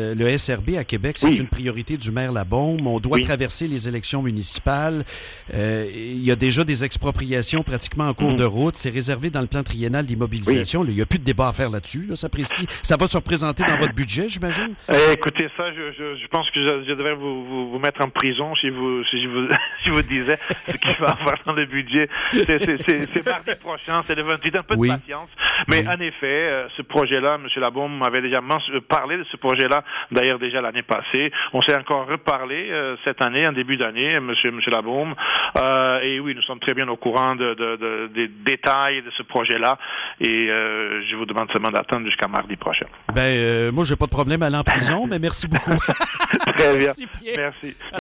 Euh, le SRB à Québec, c'est une priorité du maire Labaume. On doit traverser les élections municipales. Euh, il y a déjà des expropriations pratiquement en cours mhm. de route. C'est réservé dans le plan triennal d'immobilisation. Il n'y a plus de débat à faire là-dessus. Là, ça, ça va se représenter dans votre budget, j'imagine? Eh, écoutez, ça, je, je, pense que je, je devrais vous, vous, vous, mettre en prison si, vous, si je, vous, si vous disais ce qu'il va avoir dans le budget. C'est mardi prochain, c'est le 28. Un peu de patience. Mais en effet, euh, ce projet-là, M. Labaume m'avait déjà parlé de ce projet-là d'ailleurs déjà l'année passée. On s'est encore reparlé euh, cette année, en début d'année, Monsieur Monsieur Labaume. Euh, et oui, nous sommes très bien au courant de, de, des détails de ce projet-là. Et euh, je vous demande seulement d'attendre jusqu'à mardi prochain. Ben moi, j'ai pas de problème à aller en prison, mais merci beaucoup. très bien. Merci.